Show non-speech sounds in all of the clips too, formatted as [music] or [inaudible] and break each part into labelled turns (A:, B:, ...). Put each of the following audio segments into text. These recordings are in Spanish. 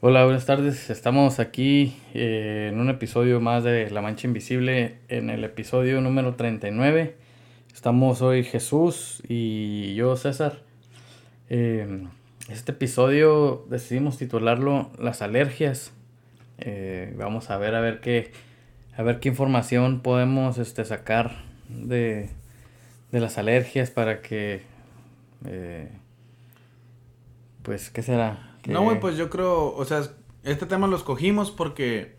A: Hola, buenas tardes. Estamos aquí eh, en un episodio más de La Mancha Invisible, en el episodio número 39. Estamos hoy Jesús y yo, César. Eh, este episodio decidimos titularlo Las alergias. Eh, vamos a ver a ver qué a ver qué información podemos este, sacar de, de las alergias para que eh, pues qué será
B: no, güey, pues yo creo, o sea, este tema lo escogimos porque,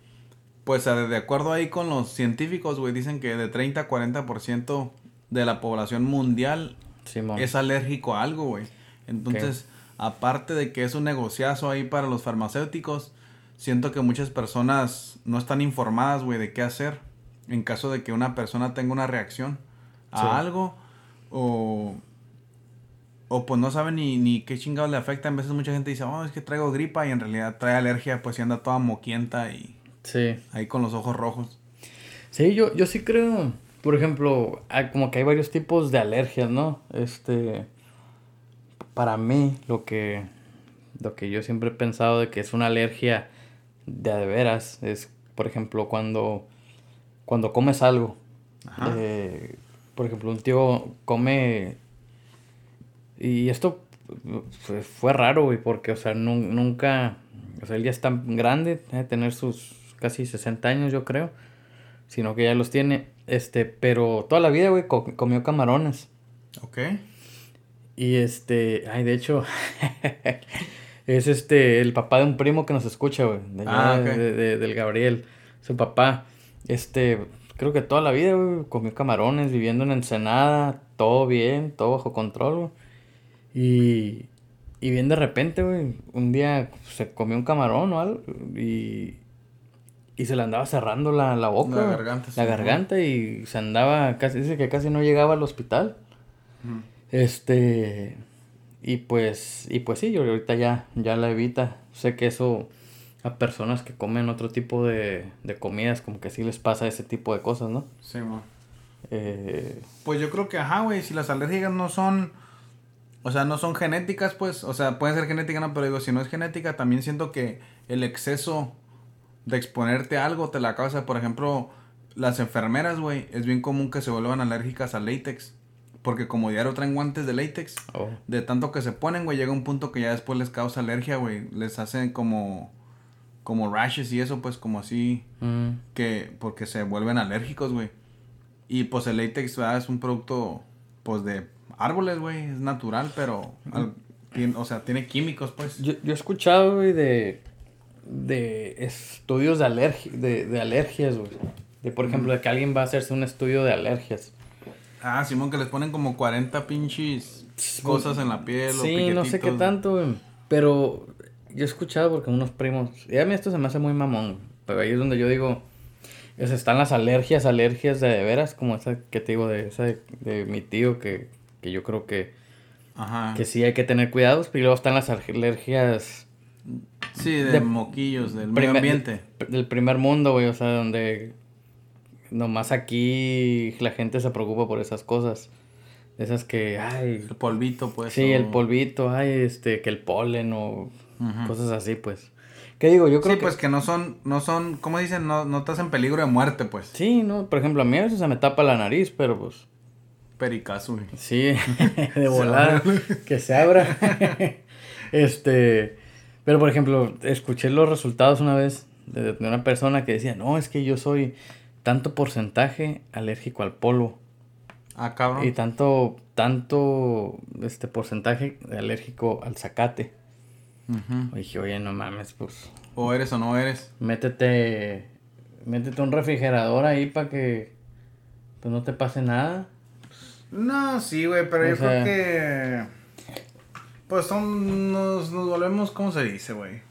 B: pues de acuerdo ahí con los científicos, güey, dicen que de 30 a 40% de la población mundial es alérgico a algo, güey. Entonces, aparte de que es un negociazo ahí para los farmacéuticos, siento que muchas personas no están informadas, güey, de qué hacer en caso de que una persona tenga una reacción a algo o o pues no sabe ni, ni qué chingados le afecta. A veces mucha gente dice, oh, es que traigo gripa y en realidad trae alergia, pues y anda toda moquienta y
A: sí.
B: ahí con los ojos rojos.
A: Sí, yo, yo sí creo, por ejemplo, como que hay varios tipos de alergias, ¿no? Este, para mí, lo que, lo que yo siempre he pensado de que es una alergia de, de veras es, por ejemplo, cuando, cuando comes algo. Eh, por ejemplo, un tío come y esto fue, raro, güey, porque, o sea, nunca, o sea, él ya está grande, debe tener sus casi 60 años, yo creo, sino que ya los tiene, este, pero toda la vida, güey, comió camarones.
B: Ok.
A: Y este, ay, de hecho, [laughs] es este, el papá de un primo que nos escucha, güey, ah, del Gabriel, su papá, este, creo que toda la vida, güey, comió camarones, viviendo en Ensenada, todo bien, todo bajo control, güey. Y, y bien de repente, güey, un día se comió un camarón o algo y, y se le andaba cerrando la, la boca. La garganta. La garganta y se andaba, casi, dice que casi no llegaba al hospital. Este, y pues, y pues sí, yo ahorita ya, ya la evita. Sé que eso a personas que comen otro tipo de, de comidas, como que sí les pasa ese tipo de cosas, ¿no?
B: Sí, eh, pues yo creo que, ajá, güey, si las alergias no son o sea, no son genéticas, pues. O sea, pueden ser genéticas, no, pero digo, si no es genética, también siento que el exceso de exponerte a algo te la causa. Por ejemplo, las enfermeras, güey, es bien común que se vuelvan alérgicas al látex. Porque como diario traen guantes de látex, oh. de tanto que se ponen, güey, llega un punto que ya después les causa alergia, güey. Les hacen como, como rashes y eso, pues como así, mm. que, porque se vuelven alérgicos, güey. Y pues el látex, es un producto, pues de árboles, güey, es natural, pero, o sea, tiene químicos, pues.
A: Yo, yo he escuchado, güey, de, de estudios de, alergia, de, de alergias, güey. De, por ejemplo, de que alguien va a hacerse un estudio de alergias.
B: Ah, Simón, que les ponen como 40 pinches cosas en la piel.
A: Sí, no sé qué tanto, güey. Pero yo he escuchado porque unos primos. Y a mí esto se me hace muy mamón. Pero ahí es donde yo digo. están las alergias, alergias de, de veras, como esa que te digo de esa de mi tío que que yo creo que, que sí hay que tener cuidados, pero luego están las alergias...
B: Sí, de, moquillos, del medio ambiente.
A: del primer mundo, güey, o sea, donde nomás aquí la gente se preocupa por esas cosas. Esas que, ay...
B: El polvito, pues.
A: Sí, el polvito, ay, este, que el polen o cosas así, pues. ¿Qué digo? Yo creo
B: sí, pues que no son, no son, ¿cómo dicen? No, no estás en peligro de muerte, pues.
A: Sí, no, por ejemplo, a mí a veces se me tapa la nariz, pero pues
B: pericazo.
A: Sí, [laughs] de volar, que se abra. [laughs] este, pero por ejemplo, escuché los resultados una vez de, una persona que decía, no, es que yo soy tanto porcentaje alérgico al polvo.
B: Ah, cabrón.
A: Y tanto, tanto, este porcentaje alérgico al zacate. dije, oye, no mames, pues.
B: O eres o no eres.
A: Métete, métete un refrigerador ahí para que pues no te pase nada.
B: No, sí, güey, pero yo creo que. Pues son. Nos, nos volvemos, ¿cómo se dice, güey?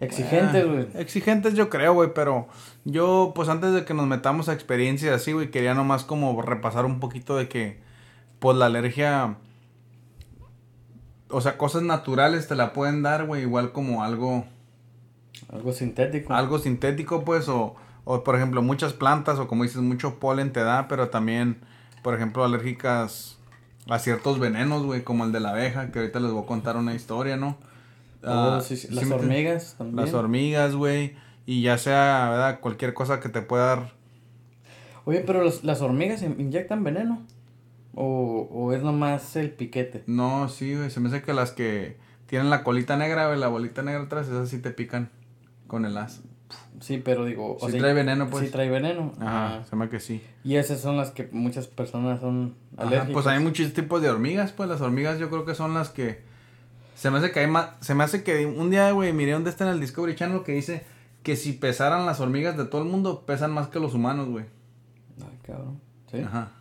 A: Exigentes, güey.
B: exigentes, yo creo, güey, pero yo, pues antes de que nos metamos a experiencias así, güey, quería nomás como repasar un poquito de que, pues la alergia. O sea, cosas naturales te la pueden dar, güey, igual como algo.
A: Algo sintético.
B: Algo sintético, pues, o, o por ejemplo, muchas plantas, o como dices, mucho polen te da, pero también por ejemplo, alérgicas a ciertos venenos, güey, como el de la abeja, que ahorita les voy a contar una historia, ¿no? Ah, oh, las hormigas también. Las hormigas, güey. Y ya sea, ¿verdad? Cualquier cosa que te pueda dar.
A: Oye, pero las hormigas inyectan veneno. O, ¿O es nomás el piquete?
B: No, sí, güey. Se me hace que las que tienen la colita negra, güey, la bolita negra atrás, esas sí te pican con el as.
A: Sí, pero digo...
B: Sí trae veneno, pues.
A: Sí trae veneno.
B: Ajá, se me que sí.
A: Y esas son las que muchas personas son alérgicas.
B: pues hay muchos tipos de hormigas, pues las hormigas yo creo que son las que... Se me hace que hay más... Se me hace que un día, güey, miré dónde está en el Discovery Channel que dice que si pesaran las hormigas de todo el mundo, pesan más que los humanos, güey.
A: Ay, cabrón. Sí. Ajá.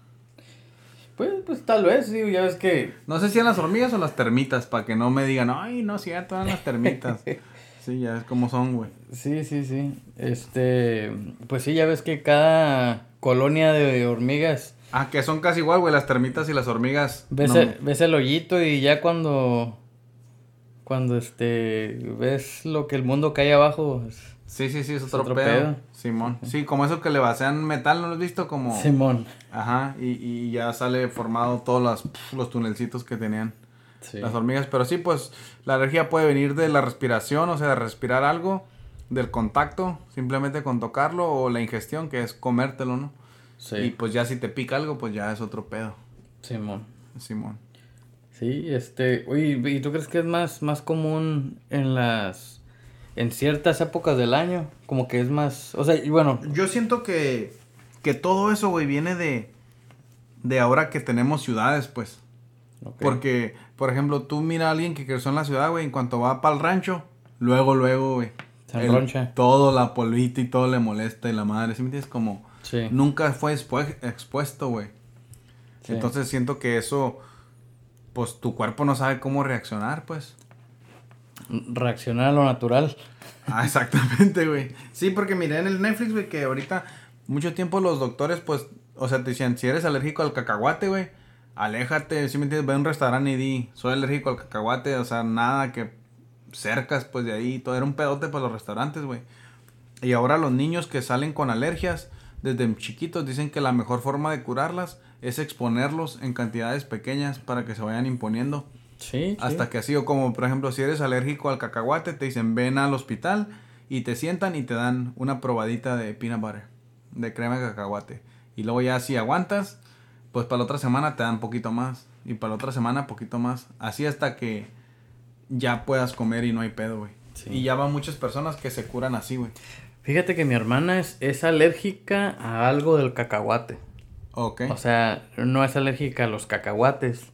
A: Pues, pues tal vez, digo, ya ves que...
B: No sé si eran las hormigas o las termitas, para que no me digan, ay, no, si ya todas las termitas. [laughs] sí, ya es como son, güey.
A: Sí, sí, sí. Este, pues sí, ya ves que cada colonia de hormigas...
B: Ah, que son casi igual, güey, las termitas y las hormigas.
A: Ves, el, ves el hoyito y ya cuando... Cuando, este, ves lo que el mundo cae abajo...
B: Sí, sí, sí, es otro, pedo. Simón. Sí, como eso que le vacían metal, ¿no lo has visto? Como... Simón. Ajá, y, y ya sale formado todos los, los tunelcitos que tenían las hormigas. Pero sí, pues la alergia puede venir de la respiración, o sea, de respirar algo, del contacto, simplemente con tocarlo, o la ingestión, que es comértelo, ¿no? Sí. Y pues ya si te pica algo, pues ya es otro pedo. Simón.
A: Simón. Sí, este, oye, ¿y tú crees que es más, más común en las en ciertas épocas del año, como que es más, o sea, y bueno.
B: Yo siento que, que todo eso, güey, viene de, de ahora que tenemos ciudades, pues. Porque, por ejemplo, tú mira a alguien que creció en la ciudad, güey, en cuanto va para el rancho, luego, luego, güey. Se Todo, la polvita y todo le molesta y la madre, ¿sí me entiendes? Como nunca fue expuesto, güey. Entonces siento que eso, pues tu cuerpo no sabe cómo reaccionar, pues
A: reaccionar a lo natural. [laughs]
B: Ah, exactamente, güey. Sí, porque miré en el Netflix, güey, que ahorita mucho tiempo los doctores, pues, o sea, te decían, si eres alérgico al cacahuate, güey, aléjate, si me entiendes, ve a un restaurante y di, soy alérgico al cacahuate, o sea, nada que cercas, pues, de ahí, todo era un pedote para los restaurantes, güey. Y ahora los niños que salen con alergias, desde chiquitos, dicen que la mejor forma de curarlas es exponerlos en cantidades pequeñas para que se vayan imponiendo. Sí. Hasta que así, o como por ejemplo, si eres alérgico al cacahuate, te dicen ven al hospital y te sientan y te dan una probadita de peanut butter, de crema de cacahuate. Y luego ya si aguantas, pues para la otra semana te dan poquito más. Y para la otra semana poquito más. Así hasta que ya puedas comer y no hay pedo, güey. Y ya van muchas personas que se curan así, güey.
A: Fíjate que mi hermana es, es alérgica a algo del cacahuate. Ok. O sea, no es alérgica a los cacahuates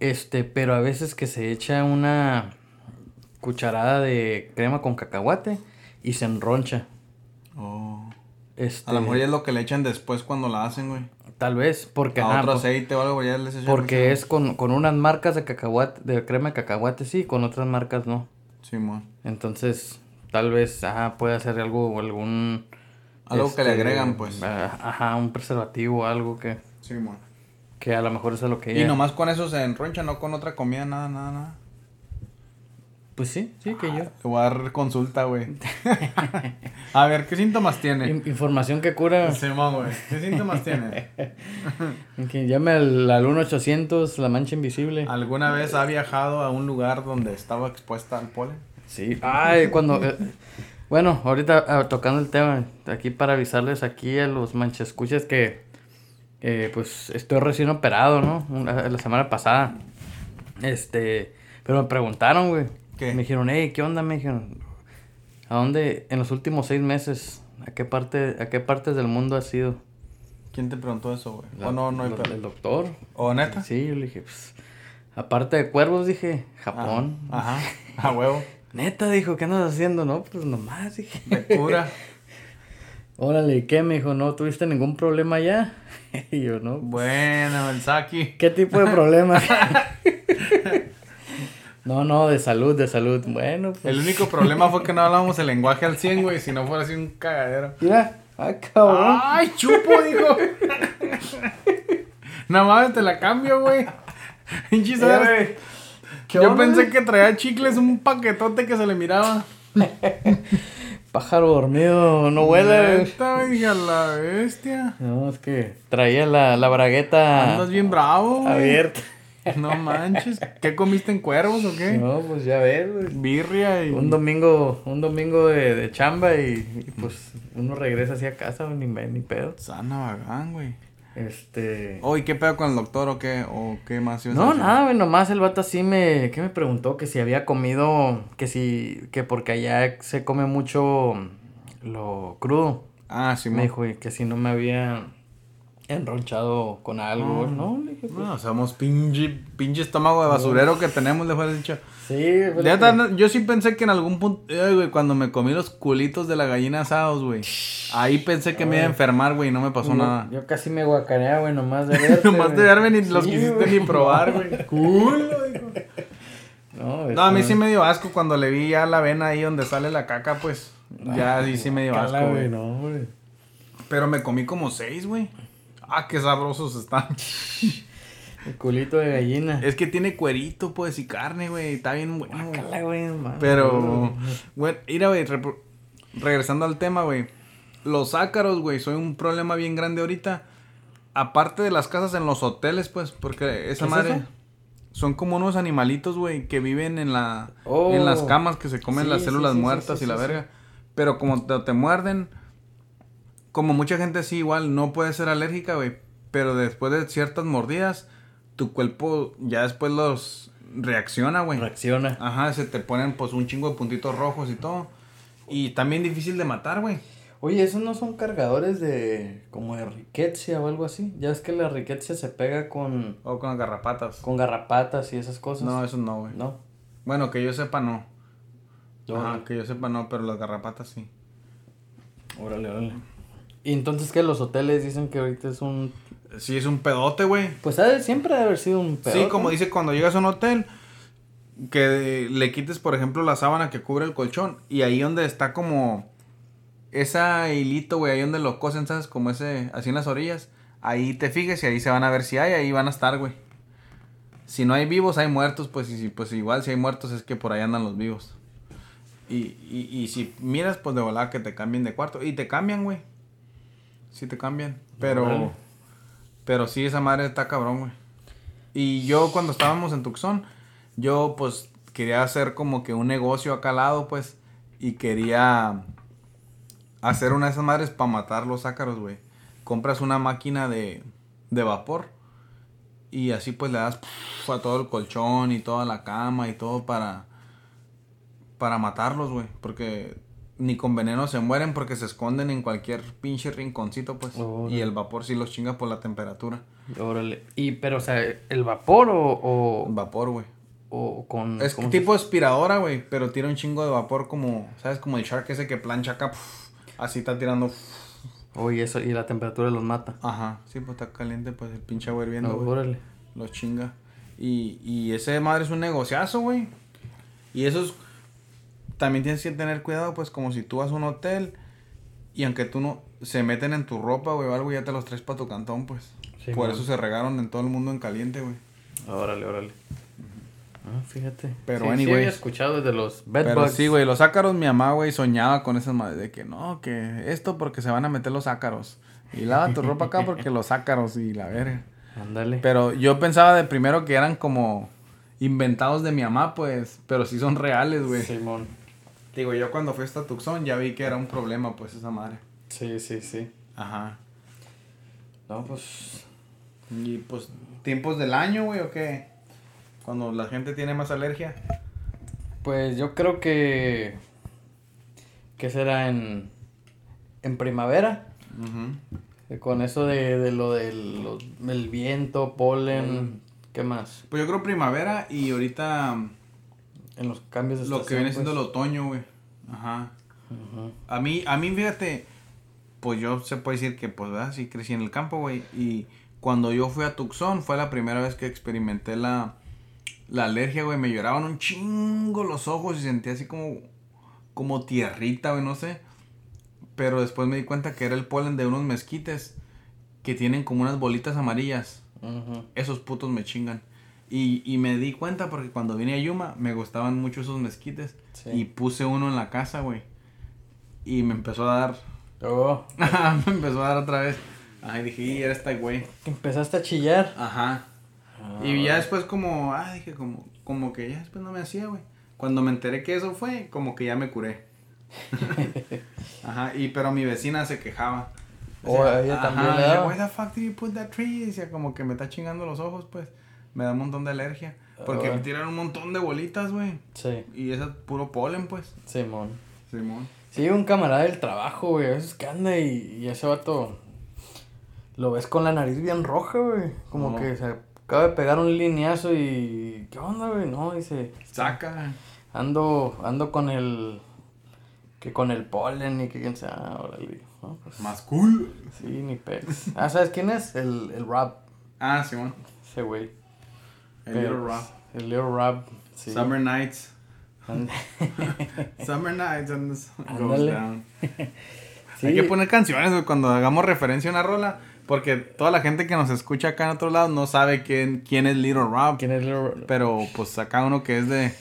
A: este, pero a veces que se echa una cucharada de crema con cacahuate y se enroncha. Oh.
B: Este, a lo mejor ya es lo que le echan después cuando la hacen, güey.
A: Tal vez, porque... A otro pues, aceite o algo, ya les echan Porque es con, con, unas marcas de cacahuate, de crema de cacahuate, sí, con otras marcas no. Sí, man. Entonces, tal vez, ajá, puede hacer algo, algún...
B: Algo que le este, agregan, pues.
A: Ajá, un preservativo, algo que... Sí, man. Que a lo mejor eso es lo que
B: Y nomás con eso se enroncha, no con otra comida, nada, nada, nada.
A: Pues sí, sí, que yo.
B: Te voy a dar consulta, güey. [laughs] a ver, ¿qué síntomas tiene?
A: información que cura.
B: Sí, güey. ¿Qué síntomas tiene? [laughs]
A: que llame al, al 1800, la mancha invisible.
B: ¿Alguna vez ha viajado a un lugar donde estaba expuesta al polen?
A: Sí. Ay, cuando... Eh, bueno, ahorita ah, tocando el tema, aquí para avisarles aquí a los manchescuchas que eh, pues estoy recién operado, ¿no? la semana pasada. Este, pero me preguntaron, güey. ¿Qué? Me dijeron, hey, ¿qué onda? Me dijeron, ¿a dónde en los últimos seis meses, a qué parte, a qué partes del mundo has ido?
B: ¿Quién te preguntó eso, güey? ¿O no, no hay
A: El doctor.
B: ¿O neta?
A: Sí, yo le dije, pues, aparte de cuervos, dije, Japón.
B: Ajá, a [laughs] huevo.
A: Neta, dijo, ¿qué andas haciendo? No, pues nomás, dije. De cura. [laughs] Órale, ¿qué? Me dijo, ¿no tuviste ningún problema ya? [laughs] y yo, ¿no?
B: Bueno, el Saki.
A: ¿Qué tipo de problema? No, no, de salud, de salud. Bueno,
B: pues. El único problema fue que no hablábamos el lenguaje al 100, güey, si no fuera así un cagadero.
A: Mira, ay, cabrón.
B: ¡Ay, chupo, dijo! Nada más te la cambio, güey. Yo pensé que traía chicles un paquetote que se le miraba. [laughs]
A: pájaro dormido no huele.
B: Esta, la bestia.
A: No, es que traía la, la bragueta.
B: Andas bien bravo.
A: Abierta. [laughs]
B: No manches. ¿Qué comiste en cuervos o qué?
A: No, pues ya ves, güey.
B: Birria y.
A: Un domingo, un domingo de, de chamba y, y, pues uno regresa así a casa, ni, ni pedo.
B: Sana vagán, güey.
A: Este.
B: Oye, ¿qué pedo con el doctor o qué? ¿O qué más
A: No, nada, güey, nomás el vato así me. ¿Qué me preguntó? Que si había comido. Que si. Que porque allá se come mucho lo crudo.
B: Ah, sí,
A: Me dijo, que si no me había enronchado con algo, ¿no? Le dije,
B: pues, no, somos pinche, pinche estómago de basurero que tenemos, le fue dicho.
A: Sí,
B: Yo sí pensé que en algún punto, güey, cuando me comí los culitos de la gallina asados, güey. Ahí pensé que me iba a enfermar, güey, y no me pasó nada.
A: Yo casi me guacareaba, güey, nomás de [laughs] verte.
B: nomás de verme ni los quisiste ni probar, güey. [laughs] Culo, No, no, a mí sí me dio asco cuando le vi ya la vena ahí donde sale la caca, pues. Ya sí, sí me dio asco, güey.
A: No, güey.
B: Pero me comí como seis, güey. Ah, qué sabrosos están. [laughs]
A: El culito de gallina.
B: Es que tiene cuerito, pues, y carne, güey. Está bien bueno.
A: güey,
B: Pero, güey, mira, güey, regresando al tema, güey. Los ácaros, güey, son un problema bien grande ahorita. Aparte de las casas en los hoteles, pues, porque esa madre... son como unos animalitos, güey, que viven en la... En las oh. camas que se comen las células muertas y la verga. Pero como te muerden como mucha gente sí, igual no puede ser alérgica, güey. Pero después de ciertas mordidas, tu cuerpo ya después los reacciona, güey.
A: Reacciona.
B: Ajá, se te ponen pues un chingo de puntitos rojos y todo. Y también difícil de matar, güey.
A: Oye, ¿esos no son cargadores de como de riqueza o algo así? Ya es que la riqueza se pega con...
B: O con garrapatas.
A: Con garrapatas y esas cosas.
B: No, eso no, güey.
A: No.
B: Bueno, que yo sepa no. Ajá, que yo sepa no, pero las garrapatas sí.
A: Órale, órale. ¿Y entonces que los hoteles dicen que ahorita es un...
B: Sí, es un pedote, güey.
A: Pues ha siempre debe haber sido un pedote.
B: Sí, como dice, cuando llegas a un hotel, que le quites, por ejemplo, la sábana que cubre el colchón. Y ahí donde está como... Esa hilito, güey, ahí donde lo cosen, ¿sabes? Como ese, así en las orillas. Ahí te fijes y ahí se van a ver si hay, ahí van a estar, güey. Si no hay vivos, hay muertos, pues, y pues igual si hay muertos es que por ahí andan los vivos. Y, y, y si miras, pues de volada que te cambien de cuarto. Y te cambian, güey sí te cambian. Pero, pero sí, esa madre está cabrón, güey. Y yo cuando estábamos en Tucson, yo pues quería hacer como que un negocio acá al lado, pues, y quería hacer una de esas madres para matar los ácaros, güey. Compras una máquina de, de vapor y así pues le das a todo el colchón y toda la cama y todo para para matarlos, güey, porque ni con veneno se mueren porque se esconden en cualquier pinche rinconcito, pues. Y el vapor sí los chinga por la temperatura.
A: Órale. Y, pero, o sea, ¿el vapor o...?
B: Vapor, güey.
A: O con...
B: Es tipo aspiradora, güey, pero tira un chingo de vapor como, ¿sabes? Como el shark ese que plancha acá, así está tirando...
A: Oye, eso, y la temperatura los mata.
B: Ajá, sí, pues está caliente, pues el pinche agua hirviendo, órale. Los chinga. Y, y ese madre es un negociazo, güey. Y eso es también tienes que tener cuidado, pues, como si tú vas a un hotel y aunque tú no se meten en tu ropa, güey, o algo, ya te los traes para tu cantón, pues. Por eso se regaron en todo el mundo en caliente, güey.
A: Órale, órale. Ah, fíjate.
B: Pero, sí, anyway. Sí
A: había escuchado desde los
B: bed Pero sí, güey, los ácaros, mi mamá, güey, soñaba con esas madres de que no, que esto porque se van a meter los ácaros. Y lava tu ropa acá porque los ácaros y la verga.
A: Ándale.
B: Pero yo pensaba de primero que eran como inventados de mi mamá, pues, pero sí son reales, güey.
A: Simón.
B: Digo, yo cuando fui hasta Tucson ya vi que era un problema, pues, esa madre.
A: Sí, sí, sí.
B: Ajá.
A: No, pues...
B: Y, pues, ¿tiempos del año, güey, o qué? Cuando la gente tiene más alergia.
A: Pues yo creo que... Que será en... En primavera. Con eso de, de lo del el viento, polen, ¿qué más?
B: Pues yo creo primavera y ahorita
A: en los cambios
B: de Lo que viene siendo el pues. otoño, güey. Ajá. A mí, a mí, fíjate, pues yo se puede decir que, pues, ¿verdad? Sí crecí en el campo, güey. Y cuando yo fui a Tucson, fue la primera vez que experimenté la, la alergia, güey. Me lloraban un chingo los ojos y sentía así como, como tierrita, güey, no sé. Pero después me di cuenta que era el polen de unos mezquites que tienen como unas bolitas amarillas. Esos putos me chingan. Y, y me di cuenta porque cuando vine a Yuma me gustaban mucho esos mezquites. Y puse uno en la casa, güey. Y me empezó a dar. [laughs]
A: Oh. [laughs]
B: me empezó a dar otra vez. Ay, dije, y era este güey.
A: Empezaste a chillar.
B: Ajá. Y ya después como, ah, dije, como, como que ya después no me hacía, güey. Cuando me enteré que eso fue, como que ya me curé. [laughs] Ajá, y pero mi vecina se quejaba. O oh, ella también le daba. Why the fuck did you put that tree? Decía como que me está chingando los ojos, pues. Me da un montón de alergia. Porque me tiran un montón de bolitas, güey. Sí. Y eso es puro polen, pues.
A: Simón.
B: Simón.
A: Sí, un camarada del trabajo, güey. A veces que anda y, y ese vato lo ves con la nariz bien roja, güey. Como que se acaba de pegar un lineazo y. ¿Qué onda, güey? No, dice.
B: Saca.
A: Ando, ando con el. Que con el polen y que quién sea. Órale.
B: Pues, Más cool.
A: Sí, ni pex. Ah, ¿sabes quién es? El, el Rob.
B: Ah, sí, bueno.
A: Ese güey.
B: El Little Rob.
A: El Little Rob.
B: Sí. Summer Nights. [laughs] Summer Nights and goes down. [laughs] Hay que poner canciones, cuando hagamos referencia a una rola porque toda la gente que nos escucha acá en otro lado no sabe quién, quién es Little Rob.
A: ¿Quién es Little Rob?
B: Pero pues acá uno que es de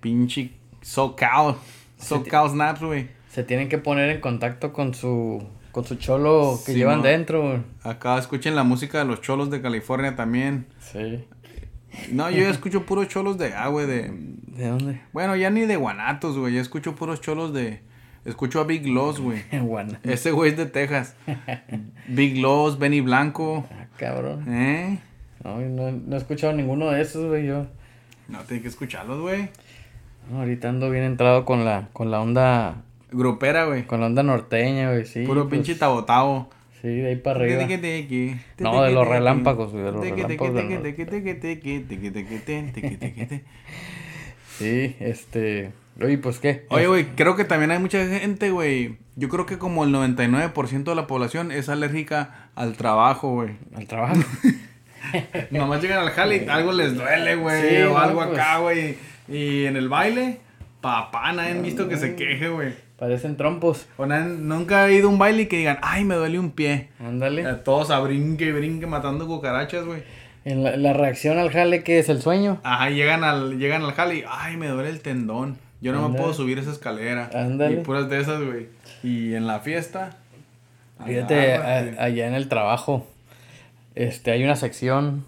B: pinche SoCal. SoCal Snaps, güey.
A: Se tienen que poner en contacto con su con su cholo que llevan dentro.
B: Acá escuchen la música de los cholos de California también.
A: Sí.
B: No, yo ya escucho puros cholos de ah, güey, de...
A: ¿De dónde?
B: Bueno, ya ni de Guanatos, güey. Ya escucho puros cholos de... Escucho a Big Loss, güey. [laughs] Ese güey es de Texas. Big Loss, Benny Blanco.
A: Ah, cabrón.
B: ¿Eh?
A: No, no, he escuchado ninguno de esos, güey, yo.
B: No, tienes que escucharlos, güey.
A: ahorita ando bien entrado con la, con la onda...
B: Grupera, güey.
A: Con la onda norteña, güey, sí.
B: Puro pues. pinche tabotabo.
A: Sí, de ahí para arriba. No, de los relámpagos, de los relámpagos. Sí, este... Oye, pues qué.
B: Oye, güey, creo que también hay mucha gente, güey. Yo creo que como el 99% de la población es alérgica al trabajo, güey.
A: ¿Al trabajo? [laughs]
B: Nomás llegan al jale y algo les duele, güey. o algo acá, pues. güey. Y en el baile, papá, nadie han visto que se queje, güey.
A: Parecen trompos.
B: O nunca ha ido a un baile y que digan, ay, me duele un pie.
A: Ándale.
B: todos a brinque, brinque, matando cucarachas, güey.
A: En la, reacción al jale, ¿qué es el sueño?
B: Ajá, llegan al, llegan al jale y, ay, me duele el tendón. Yo no me puedo subir esa escalera.
A: Ándale.
B: Y puras de esas, güey. Y en la fiesta.
A: Fíjate, allá en el trabajo, este, hay una sección,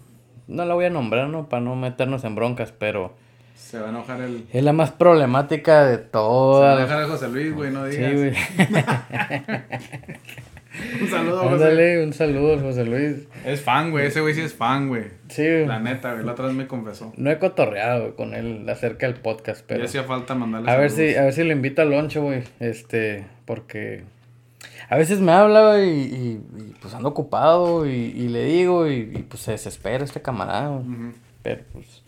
A: no la voy a nombrar, ¿no? Para no meternos en broncas, pero...
B: Se va a enojar el...
A: Es la más problemática de todas.
B: Se va a enojar el José Luis, güey, no digas. Sí, güey. [laughs] un saludo,
A: José. Ándale, un saludo, José Luis.
B: Es fan, güey. Ese güey sí es fan, güey.
A: Sí.
B: La neta, güey. La otra vez me confesó.
A: No he cotorreado con él acerca del podcast, pero...
B: Ya hacía falta mandarle
A: A ver si, a ver si le invito al loncho, güey. Este, porque... A veces me habla, y, y, pues ando ocupado y, y le digo y, pues se desespera este camarada, Pero pues...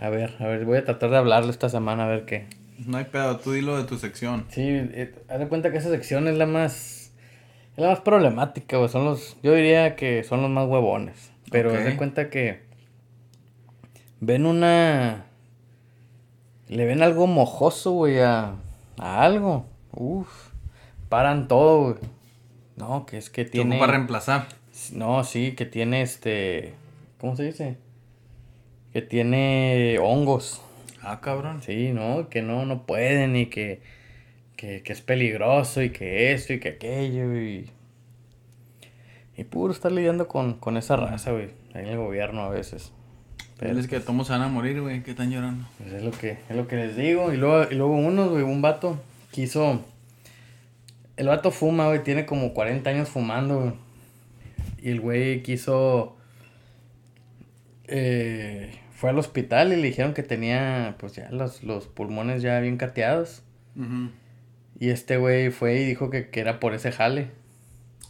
A: A ver, a ver, voy a tratar de hablarle esta semana a ver qué.
B: No hay pedo, tú dilo de tu sección.
A: Sí, eh, haz de cuenta que esa sección es la más es la más problemática, güey. Son los. Yo diría que son los más huevones. Pero okay. cuenta que. Ven una. Le ven algo mojoso, güey, a, a algo. Uf. Paran todo, güey. No, que es que tiene.
B: para reemplazar.
A: No, sí, que tiene este. ¿Cómo se dice? Que tiene hongos.
B: Ah, cabrón.
A: Sí, no, que no, no pueden y que que, que es peligroso y que esto y que aquello y... Y puro estar lidiando con, con esa raza, güey, ahí en el gobierno a veces.
B: Pero es que pues todos se van a morir, güey, que están llorando.
A: Pues es lo que, es lo que les digo. Y luego, y luego uno, güey, un vato quiso... El vato fuma, güey, tiene como 40 años fumando, güey. Y el güey quiso... Eh, fue al hospital y le dijeron que tenía, pues ya los, los pulmones ya bien cateados. Y este güey fue y dijo que, que era por ese jale.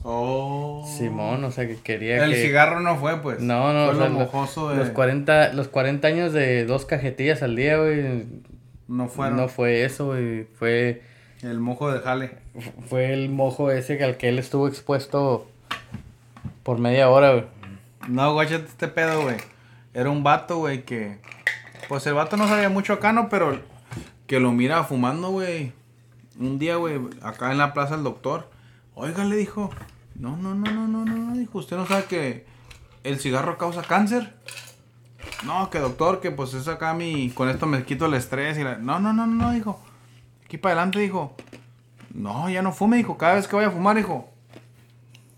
B: Oh.
A: Simón, o sea, que quería
B: El cigarro no fue, pues.
A: No, no,
B: fue lo mojoso de...
A: los 40 los 40 años de dos cajetillas al día, güey.
B: No fueron.
A: No fue eso, güey, fue
B: el mojo de jale.
A: Fue el mojo ese al que él estuvo expuesto por media hora, güey.
B: No, guáchate este pedo, güey. Era un vato, güey, que pues el vato no sabía mucho acá, ¿no? Pero que lo mira fumando, güey un día, güey, acá en la plaza el doctor, oiga, le dijo, no, no, no, no, no, no, dijo, usted no sabe que el cigarro causa cáncer. No, que doctor, que pues es acá mi, con esto me quito el estrés y la... No, no, no, no, dijo. Aquí para adelante, dijo. No, ya no fume, dijo. Cada vez que vaya a fumar, dijo.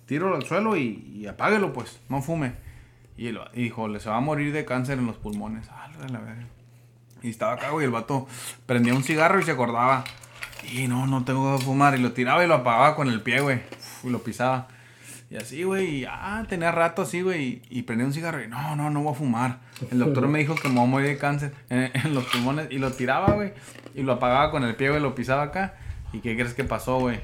B: Tíralo al suelo y apáguelo, pues. No fume. Y, el, y dijo, le se va a morir de cáncer en los pulmones. Ah, la verga. Y estaba acá, güey, el vato prendía un cigarro y se acordaba. Y no, no tengo que fumar. Y lo tiraba y lo apagaba con el pie, güey. Y lo pisaba. Y así, güey, y ah, tenía rato así, güey, y, prendía un cigarro y no, no, no voy a fumar. El doctor me dijo que me voy a morir de cáncer [laughs] en, los pulmones y lo tiraba, güey, y lo apagaba con el pie, güey, lo pisaba acá. ¿Y qué crees que pasó, güey?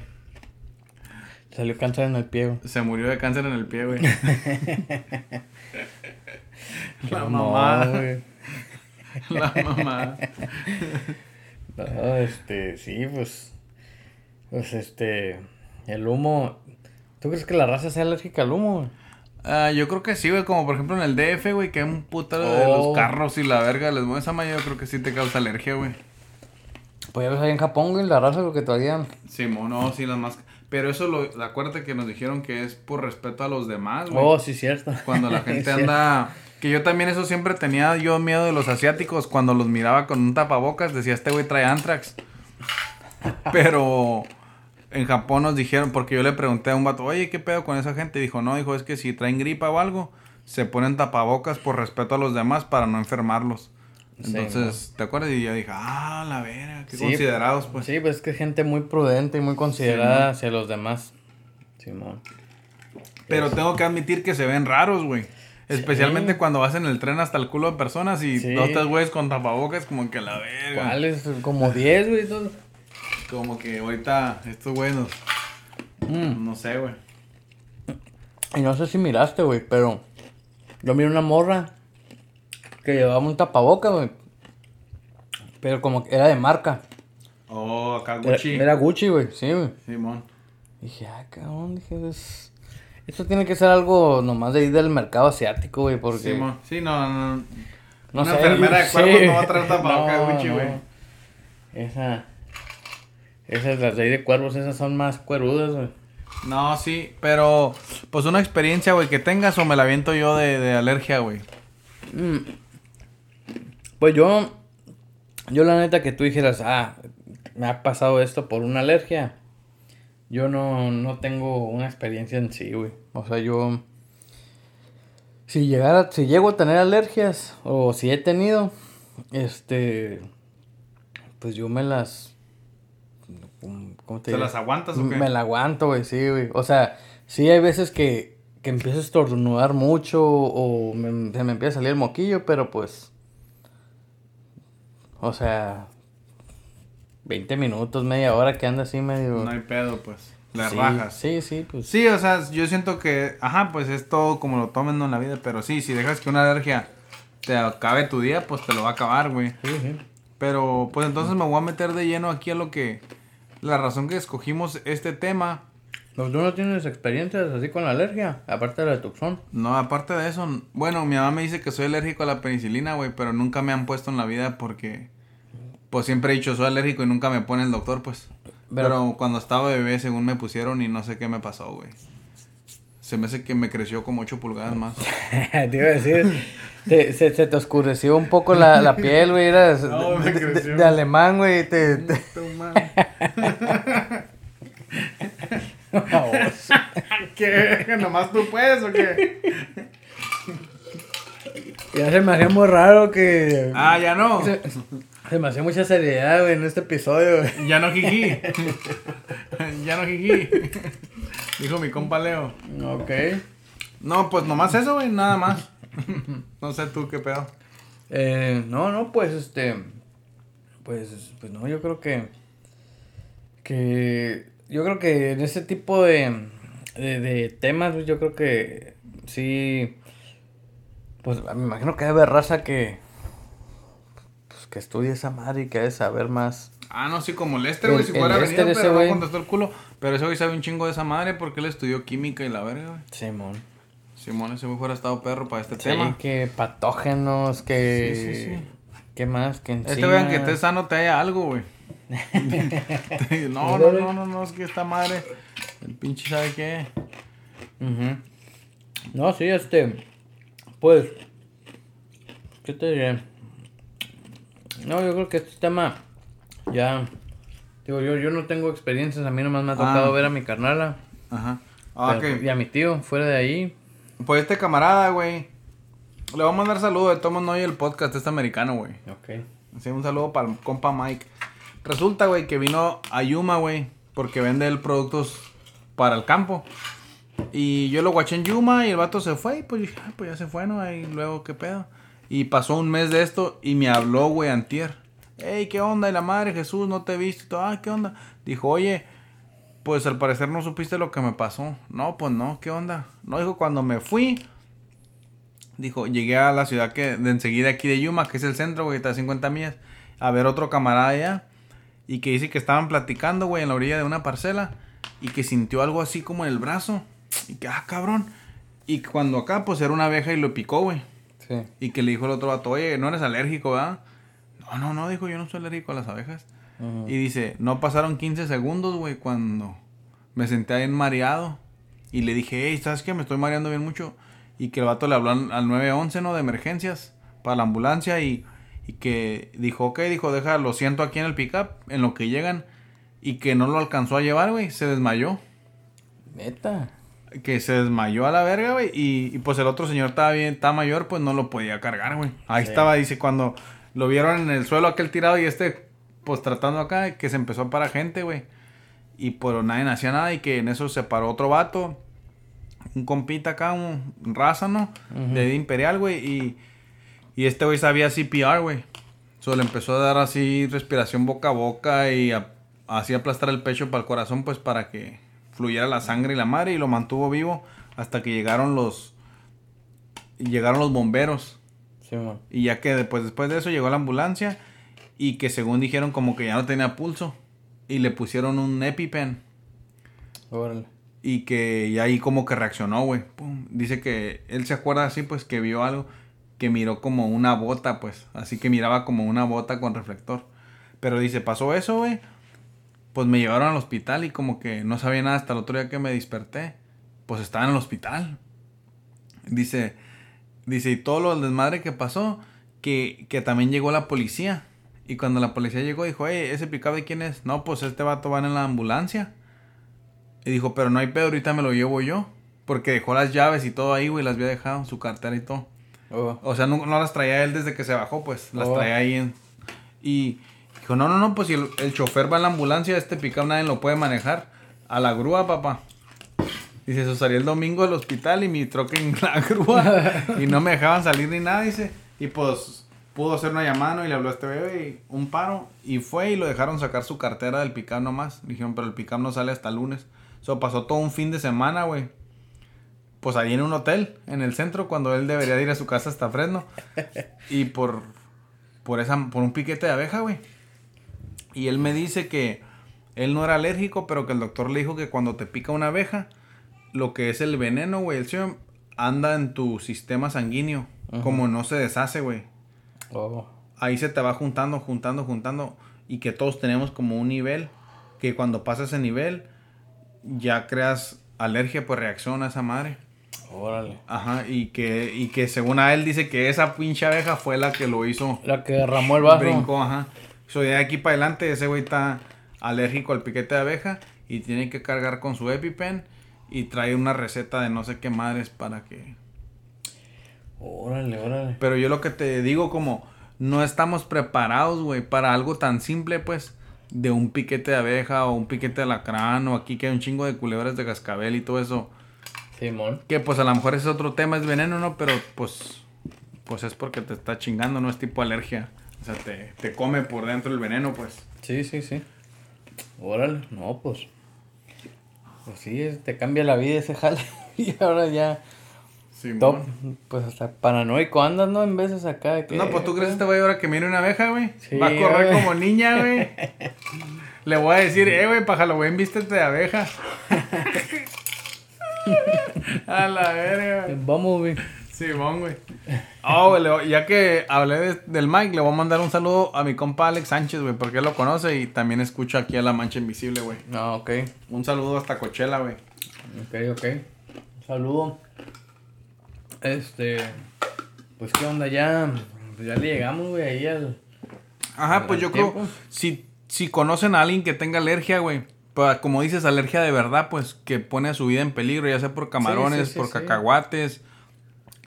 A: Salió cáncer en el pie, güey.
B: Se murió de cáncer en el pie, güey. [laughs] [laughs] La mamá. güey.
A: La mamá. No, este, sí, pues. Pues este. El humo. ¿Tú crees que la raza sea alérgica al humo, güey?
B: Ah, yo creo que sí, güey. Como por ejemplo en el DF, güey, que hay un puto de los oh. carros y la verga les mueve esa mañana. Yo creo que sí te causa alergia, güey.
A: Pues ya ves ahí en Japón, güey, la raza lo que todavía.
B: Sí, no, sí, las máscaras. Pero eso, lo, acuérdate que nos dijeron que es por respeto a los demás, güey.
A: Oh, sí, cierto.
B: Cuando la [laughs] gente anda que yo también eso siempre tenía yo miedo de los asiáticos. Cuando los miraba con un tapabocas, decía, este güey trae antrax. [laughs] Pero en Japón nos dijeron, porque yo le pregunté a un vato, oye, ¿qué pedo con esa gente? Y dijo, no, dijo, es que si traen gripa o algo, se ponen tapabocas por respeto a los demás para no enfermarlos. Entonces, ¿te acuerdas? Y yo dije, ah, la vera, qué considerados, pues.
A: Sí, pues es que gente muy prudente y muy considerada hacia los demás. Simón.
B: Pero tengo que admitir que se ven raros, güey. Especialmente cuando vas en el tren hasta el culo de personas y sí. dos, tres güeyes con tapabocas, como que la verga.
A: ¿Cuáles? Como 10, güey, todo.
B: Como que ahorita estos güeyes mm. No sé, güey.
A: Y no sé si miraste, güey, pero yo miré una morra que llevaba un tapabocas, güey. Pero como que era de marca.
B: Oh, acá Gucci.
A: Era, Gucci, güey, sí, güey.
B: Simón.
A: Dije, ah, cabrón, dije, es esto tiene que ser algo nomás de ir del mercado asiático, güey, porque...
B: Sí, sí no, no, no. Una sé, enfermera de cuervos no va a traer tapabocas, [laughs] Gucci, güey.
A: Esa... Esas, las ley de cuervos, esas son más cuerudas, güey.
B: No, sí, pero... Pues una experiencia, güey, que tengas o me la aviento yo de, de alergia, güey. Mm.
A: Pues yo... Yo la neta que tú dijeras, ah, me ha pasado esto por una alergia. Yo no, no tengo una experiencia en sí, güey. O sea, yo... Si llegara, si llego a tener alergias, o si he tenido, este... Pues yo me las...
B: ¿Cómo te ¿Te las aguantas o qué?
A: Me las aguanto, güey, sí, güey. O sea, sí hay veces que, que empiezo a estornudar mucho o se me empieza a salir el moquillo, pero pues... O sea, 20 minutos, media hora que anda así medio...
B: No hay pedo, pues. Le rajas.
A: Sí, sí, pues.
B: Sí, o sea, yo siento que, ajá, pues es todo como lo tomen en la vida, pero sí, si dejas que una alergia te acabe tu día, pues te lo va a acabar, güey. Sí, sí. Pero, pues entonces me voy a meter de lleno aquí a lo que, la razón que escogimos este tema.
A: ¿Tú no tienes experiencias así con la alergia? Aparte de la tuxón.
B: No, aparte de eso, bueno, mi mamá me dice que soy alérgico a la penicilina, güey, pero nunca me han puesto en la vida porque pues siempre he dicho soy alérgico y nunca me pone el doctor, pues. Pero, cuando estaba bebé, según me pusieron y no sé qué me pasó, güey. Se me hace que me creció como 8 pulgadas más. [laughs]
A: te iba a decir, se, te oscureció un poco la, la piel, güey. Eras de, alemán, güey. Te, te... [laughs] [laughs]
B: ¿Qué? ¿Nomás tú puedes o qué?
A: Ya se me hacía muy raro que...
B: Ah, ya no.
A: Se hace mucha seriedad, güey, en este episodio,
B: Ya no jiji. [laughs] ya no jiji. Dijo mi compa Leo.
A: Ok.
B: No, pues nomás eso, güey, nada más. no sé tú qué pedo.
A: Eh, no, no, pues este. Pues, pues no, yo creo que. Que. Yo creo que en ese tipo de. De, de temas, yo creo que. Sí. Pues me imagino que debe raza que que estudie esa madre y que debe saber más.
B: Ah, no, sí, como Lester, güey. Si fuera venido, pero no contestó el culo. Pero ese güey sabe un chingo de esa madre porque él estudió química y la verga, güey.
A: Simón.
B: Simón, ese güey fuera estado perro para este tema.
A: Sí, que patógenos, que. Sí, sí, sí. ¿Qué más? Que
B: encima... Este vean que esté sano te haya algo, güey. [laughs] [laughs] no, no, no, no, no, es que esta madre. El pinche sabe qué.
A: No, sí, este. Pues. ¿Qué te diré? No, yo creo que este tema ya. Digo, yo, yo no tengo experiencias, a mí nomás me ha tocado ah. ver a mi carnala. Ajá. Ah, Y a mi tío, fuera de ahí.
B: Pues este camarada, güey, Le vamos a mandar saludos de Tomo Noy el podcast este americano, güey. Ok. Sí, un saludo para el compa Mike. Resulta, güey, que vino a Yuma, güey, porque vende el productos para el campo. Y yo lo guaché en Yuma y el vato se fue y pues dije, pues ya se fue, ¿no? Y luego, ¿qué pedo? Y pasó un mes de esto y me habló, güey, antier. Ey, ¿qué onda? Y la madre Jesús, no te he visto. Ah, ¿qué onda? Dijo, oye, pues al parecer no supiste lo que me pasó. No, pues no, ¿qué onda? No, dijo, cuando me fui, dijo, llegué a la ciudad que de enseguida aquí de Yuma, que es el centro, güey, está a 50 millas, a ver otro camarada allá. Y que dice que estaban platicando, güey, en la orilla de una parcela. Y que sintió algo así como en el brazo. Y que, ah, cabrón. Y cuando acá, pues era una abeja y lo picó, güey. Sí. Y que le dijo el otro vato, oye, no eres alérgico, ¿verdad? No, no, no, dijo, yo no soy alérgico a las abejas. Y dice, no pasaron 15 segundos, güey, cuando me senté ahí en mareado. Y le dije, hey, ¿sabes qué? Me estoy mareando bien mucho. Y que el vato le habló al, 911, ¿no? De emergencias, para la ambulancia. Y, y que dijo, ok, dijo, deja, lo siento aquí en el pickup, en lo que llegan. Y que no lo alcanzó a llevar, güey, se desmayó. Neta que se desmayó a la verga, güey. Y, pues el otro señor estaba bien, estaba mayor, pues no lo podía cargar, güey. Ahí estaba, dice, cuando lo vieron en el suelo aquel tirado y este, pues tratando acá, que se empezó para gente, güey. Y pues nadie hacía nada y que en eso se paró otro vato. Un compita acá, un raza, ¿no? De Imperial, güey. Y, y este güey sabía CPR, güey. Solo le empezó a dar así respiración boca a boca y así aplastar el pecho para el corazón, pues para que fluyera la sangre y la madre y lo mantuvo vivo hasta que llegaron los llegaron los bomberos. y ya que después, después de eso llegó la ambulancia y que según dijeron como que ya no tenía pulso y le pusieron un EpiPen. Y que y ahí como que reaccionó, güey. Dice que él se acuerda así pues que vio algo que miró como una bota, pues, así que miraba como una bota con reflector. Pero dice, pasó eso, güey pues me llevaron al hospital y como que no sabía nada hasta el otro día que me desperté. Pues estaba en el hospital. Dice, dice, y todo lo del desmadre que pasó, que, que también llegó la policía. Y cuando la policía llegó, dijo, hey, ¿ese picado de quién es? No, pues este vato va en la ambulancia. Y dijo, pero no hay pedo, ahorita me lo llevo yo. Porque dejó las llaves y todo ahí, güey, las había dejado, su cartera y todo. Oh. O sea, no, las traía él desde que se bajó, pues, las oh. traía ahí en... Y, Dijo, no, no, no, pues si el, chofer va en la ambulancia, este picado nadie lo puede manejar. A la grúa, papá. Dice, eso salí el domingo del hospital y mi troque en la [laughs] grúa. y no me dejaban salir ni nada, dice. Y pues pudo hacer una llamada y le habló a este bebé y un paro. Y fue y lo dejaron sacar su cartera del picado nomás. Dijeron, pero el picado no sale hasta lunes. Eso pasó todo un fin de semana, güey. Pues ahí en un hotel, en el centro, cuando él debería ir a su casa hasta Fresno. Y por, por, esa, por un piquete de abeja, güey. Y él me dice que él no era alérgico, pero que el doctor le dijo que cuando te pica una abeja, lo que es el veneno, güey, el serum, anda en tu sistema sanguíneo. Como no se deshace, güey. Oh. Ahí se te va juntando, juntando, juntando. Y que todos tenemos como un nivel. Que cuando pasa ese nivel, ya creas alergia por reacción a esa madre. Órale. Ajá, y que, y que según a él dice que esa pinche abeja fue la que lo hizo.
A: La que derramó el vaso.
B: Brincó, ajá. So, de aquí para adelante, ese güey está alérgico al piquete de abeja y tiene que cargar con su EpiPen y trae una receta de no sé qué madres para que. Órale, órale. Pero yo lo que te digo, como no estamos preparados, güey, para algo tan simple, pues, de un piquete de abeja o un piquete de lacrán o aquí que hay un chingo de culebras de cascabel y todo eso. Simón. Que pues a lo mejor ese otro tema es veneno, ¿no? Pero pues, pues es porque te está chingando, no es tipo alergia. O sea, te, te come por dentro el veneno, pues.
A: Sí, sí, sí. Órale, no, pues. Pues sí, te cambia la vida ese jale. [laughs] y ahora ya. Sí, top, pues hasta paranoico andas, ¿no? En veces acá. De
B: que, no, pues tú crees que te voy a ahora que mire una abeja, güey. Sí, Va a correr como niña, güey. [laughs] Le voy a decir, eh, güey, para Halloween vístete de abeja. [laughs] a la verga. Vamos, güey. Sí, bon, güey. Oh, güey, ya que hablé del Mike, le voy a mandar un saludo a mi compa Alex Sánchez, güey, porque él lo conoce y también escucha aquí a La Mancha Invisible, güey.
A: Ah, ok.
B: Un saludo hasta Coachella, güey.
A: Ok, ok. Un saludo. Este. Pues, ¿qué onda? Ya. Pues ya le llegamos, güey, ahí al.
B: Ajá, pues yo creo. Si, si conocen a alguien que tenga alergia, güey. Como dices, alergia de verdad, pues que pone su vida en peligro, ya sea por camarones, por cacahuates.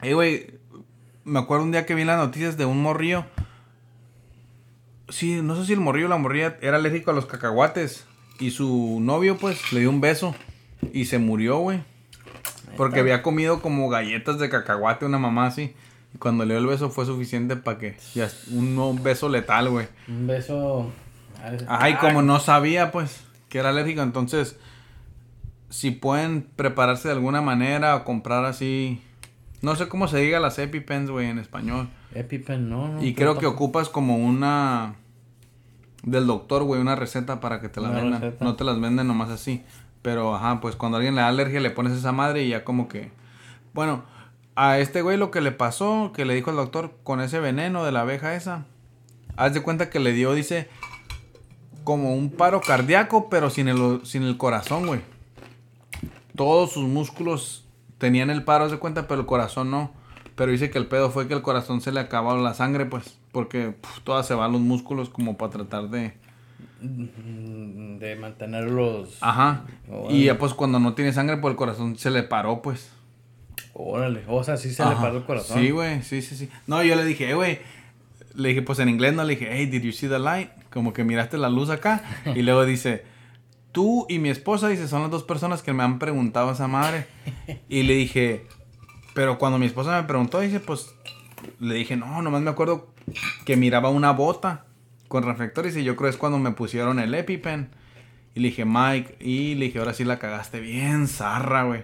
B: Eh, güey, me acuerdo un día que vi las noticias de un morrillo. Sí, no sé si el morrillo o la morrilla era alérgico a los cacahuates. Y su novio, pues, le dio un beso. Y se murió, güey. Porque había comido como galletas de cacahuate, una mamá así. Y cuando le dio el beso fue suficiente para que. Ya, un, beso letal, güey.
A: Un beso.
B: Ay, como no sabía, pues, que era alérgico, entonces. Si pueden prepararse de alguna manera o comprar así. No sé cómo se diga las EpiPens, güey, en español.
A: EpiPen, no,
B: Y creo que ocupas como una. Del doctor, güey, una receta para que te la vendan. No te las venden nomás así. Pero, ajá, pues cuando alguien le da alergia le pones esa madre y ya como que... Bueno, a este güey lo que le pasó, que le dijo el doctor con ese veneno de la abeja esa, haz de cuenta que le dio, dice, como un paro cardíaco, pero sin el, sin el corazón, güey. Todos sus músculos tenían el paro, de cuenta, pero el corazón no. Pero dice que el pedo fue que el corazón se le acabó la sangre, pues, porque todas se van los músculos como para tratar de
A: de mantenerlos.
B: Ajá. Y ya pues cuando no tiene sangre, pues el corazón se le paró, pues.
A: Órale, o sea, sí se le paró el corazón.
B: Sí, güey, sí, sí, sí. No, yo le dije, eh, güey, le dije, pues en inglés no, le dije, hey, did you see the light? Como que miraste la luz acá. [laughs] y luego dice, tú y mi esposa, dice, son las dos personas que me han preguntado esa madre. y le dije, pero cuando mi esposa me preguntó, dice, pues, le dije, no, nomás me acuerdo que miraba una bota con reflectores y yo creo es cuando me pusieron el EpiPen. Y le dije, Mike, y le dije, ahora sí la cagaste bien, zarra, güey.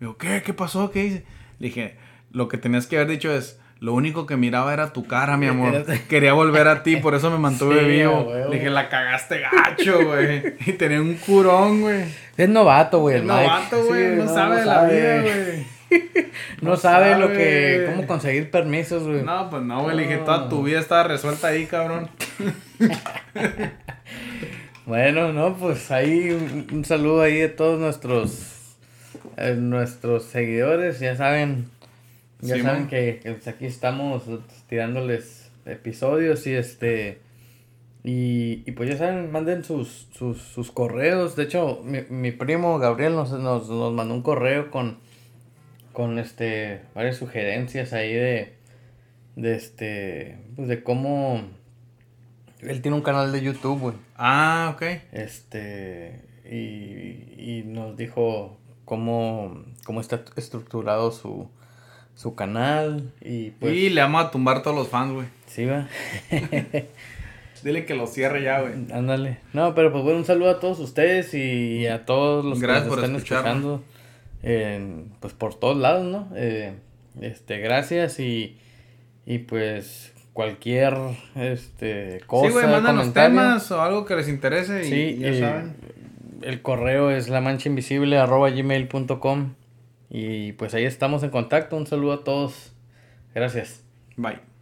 B: Digo, ¿qué? ¿Qué pasó? ¿Qué hice? Le dije, lo que tenías que haber dicho es, lo único que miraba era tu cara, mi [laughs] amor. Quería volver a ti, por eso me mantuve [laughs] vivo. le dije, la cagaste gacho, güey. Y tenía un curón, güey.
A: Es novato, güey.
B: Es novato, [laughs] güey. no, sabe de la vida, güey.
A: no, sabe, lo que. cómo conseguir permisos, güey.
B: No, pues no, güey. Le dije, toda tu vida estaba resuelta ahí, cabrón.
A: bueno, no, pues ahí un, saludo ahí a todos nuestros. Eh, nuestros seguidores. Ya saben. Ya saben que, pues, aquí estamos tirándoles episodios y este. Y, y, pues ya saben, manden sus, sus, sus correos. De hecho, mi, mi primo Gabriel nos, nos, nos, mandó un correo con, con este varias sugerencias ahí de de este pues de cómo él tiene un canal de YouTube, güey.
B: Ah, ok.
A: Este y, y nos dijo cómo cómo está estructurado su su canal y
B: pues y le vamos a tumbar todos los fans, güey.
A: Sí, va. [laughs]
B: Dile que lo cierre ya, güey.
A: Ándale. No, pero pues bueno, un saludo a todos ustedes y a todos los que nos están escuchando pues por todos lados, ¿no? Eh, este, gracias y, y pues cualquier este cosa. Sí, güey,
B: mándanos temas o algo que les interese y, ya saben.
A: El correo es la mancha invisible arroba gmail.com y pues ahí estamos en contacto. Un saludo a todos. Gracias.
B: Bye.